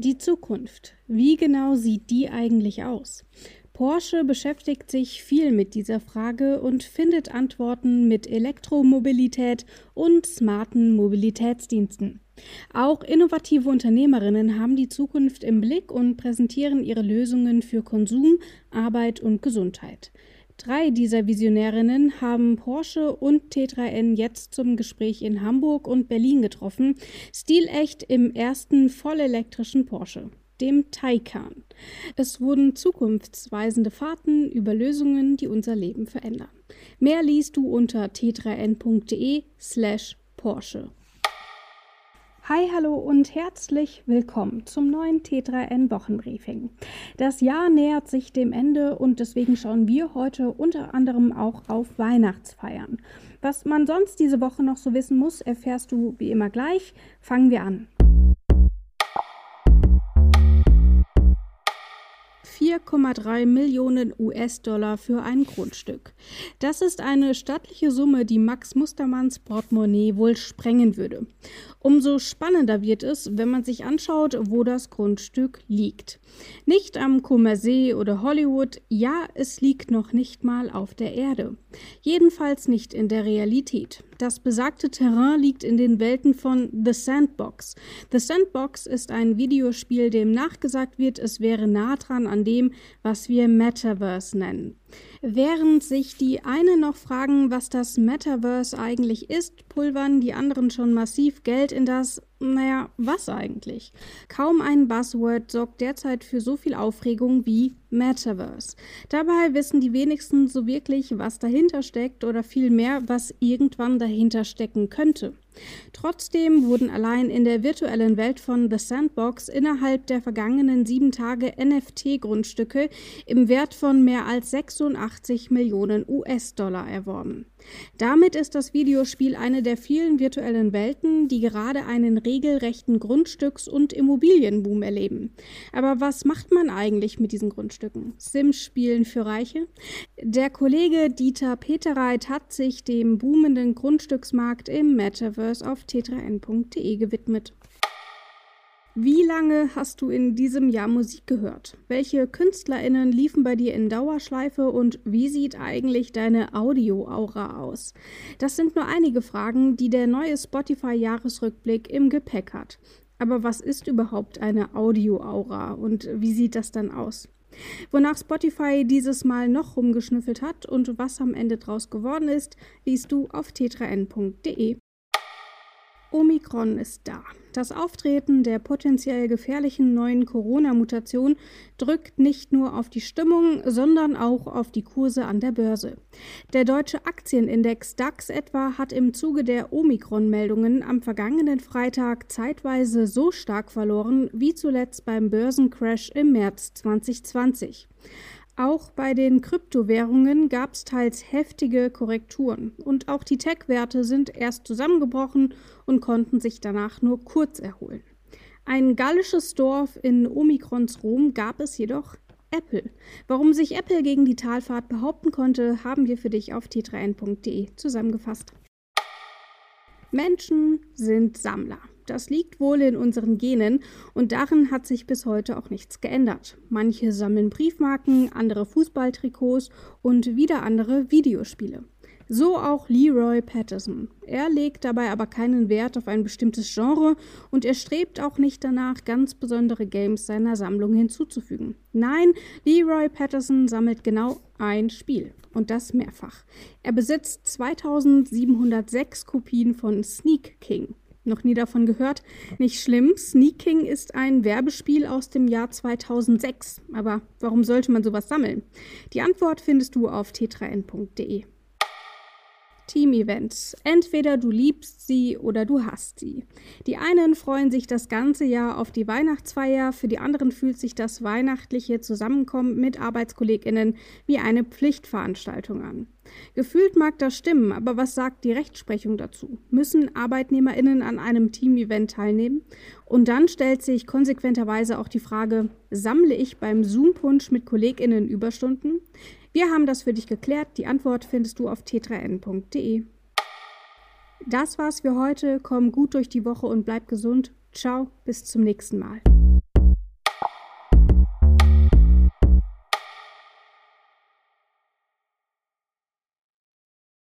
Die Zukunft. Wie genau sieht die eigentlich aus? Porsche beschäftigt sich viel mit dieser Frage und findet Antworten mit Elektromobilität und smarten Mobilitätsdiensten. Auch innovative Unternehmerinnen haben die Zukunft im Blick und präsentieren ihre Lösungen für Konsum, Arbeit und Gesundheit. Drei dieser Visionärinnen haben Porsche und T3N jetzt zum Gespräch in Hamburg und Berlin getroffen, stilecht im ersten vollelektrischen Porsche, dem Taycan. Es wurden zukunftsweisende Fahrten über Lösungen, die unser Leben verändern. Mehr liest du unter t3n.de slash Porsche. Hi, hallo und herzlich willkommen zum neuen T3N Wochenbriefing. Das Jahr nähert sich dem Ende und deswegen schauen wir heute unter anderem auch auf Weihnachtsfeiern. Was man sonst diese Woche noch so wissen muss, erfährst du wie immer gleich. Fangen wir an. 4,3 Millionen US-Dollar für ein Grundstück. Das ist eine stattliche Summe, die Max Mustermanns Portemonnaie wohl sprengen würde. Umso spannender wird es, wenn man sich anschaut, wo das Grundstück liegt. Nicht am Kummersee oder Hollywood, ja, es liegt noch nicht mal auf der Erde. Jedenfalls nicht in der Realität. Das besagte Terrain liegt in den Welten von The Sandbox. The Sandbox ist ein Videospiel, dem nachgesagt wird, es wäre nah dran an dem, was wir Metaverse nennen. Während sich die einen noch fragen, was das Metaverse eigentlich ist, pulvern die anderen schon massiv Geld in das, naja, was eigentlich? Kaum ein Buzzword sorgt derzeit für so viel Aufregung wie Metaverse. Dabei wissen die wenigsten so wirklich, was dahinter steckt oder vielmehr, was irgendwann dahinter stecken könnte. Trotzdem wurden allein in der virtuellen Welt von The Sandbox innerhalb der vergangenen sieben Tage NFT-Grundstücke im Wert von mehr als 86 Millionen US-Dollar erworben. Damit ist das Videospiel eine der vielen virtuellen Welten, die gerade einen regelrechten Grundstücks- und Immobilienboom erleben. Aber was macht man eigentlich mit diesen Grundstücken? Sims spielen für Reiche? Der Kollege Dieter Peterreit hat sich dem boomenden Grundstücksmarkt im Metaverse auf t3n.de gewidmet. Wie lange hast du in diesem Jahr Musik gehört? Welche KünstlerInnen liefen bei dir in Dauerschleife und wie sieht eigentlich deine Audio-Aura aus? Das sind nur einige Fragen, die der neue Spotify-Jahresrückblick im Gepäck hat. Aber was ist überhaupt eine Audio-Aura und wie sieht das dann aus? Wonach Spotify dieses Mal noch rumgeschnüffelt hat und was am Ende draus geworden ist, liest du auf t3n.de. Omikron ist da. Das Auftreten der potenziell gefährlichen neuen Corona-Mutation drückt nicht nur auf die Stimmung, sondern auch auf die Kurse an der Börse. Der deutsche Aktienindex DAX etwa hat im Zuge der Omikron-Meldungen am vergangenen Freitag zeitweise so stark verloren wie zuletzt beim Börsencrash im März 2020. Auch bei den Kryptowährungen gab es teils heftige Korrekturen und auch die Tech-Werte sind erst zusammengebrochen und konnten sich danach nur kurz erholen. Ein gallisches Dorf in Omikrons Rom gab es jedoch Apple. Warum sich Apple gegen die Talfahrt behaupten konnte, haben wir für dich auf t3n.de zusammengefasst. Menschen sind Sammler. Das liegt wohl in unseren Genen und darin hat sich bis heute auch nichts geändert. Manche sammeln Briefmarken, andere Fußballtrikots und wieder andere Videospiele. So auch Leroy Patterson. Er legt dabei aber keinen Wert auf ein bestimmtes Genre und er strebt auch nicht danach, ganz besondere Games seiner Sammlung hinzuzufügen. Nein, Leroy Patterson sammelt genau ein Spiel und das mehrfach. Er besitzt 2706 Kopien von Sneak King. Noch nie davon gehört? Nicht schlimm. Sneaking ist ein Werbespiel aus dem Jahr 2006. Aber warum sollte man sowas sammeln? Die Antwort findest du auf t3n.de. Team-Events. Entweder du liebst sie oder du hast sie. Die einen freuen sich das ganze Jahr auf die Weihnachtsfeier, für die anderen fühlt sich das weihnachtliche Zusammenkommen mit ArbeitskollegInnen wie eine Pflichtveranstaltung an. Gefühlt mag das stimmen, aber was sagt die Rechtsprechung dazu? Müssen ArbeitnehmerInnen an einem Team-Event teilnehmen? Und dann stellt sich konsequenterweise auch die Frage, sammle ich beim Zoom-Punsch mit KollegInnen Überstunden? Wir haben das für dich geklärt. Die Antwort findest du auf t3n.de. Das war's für heute. Komm gut durch die Woche und bleib gesund. Ciao, bis zum nächsten Mal.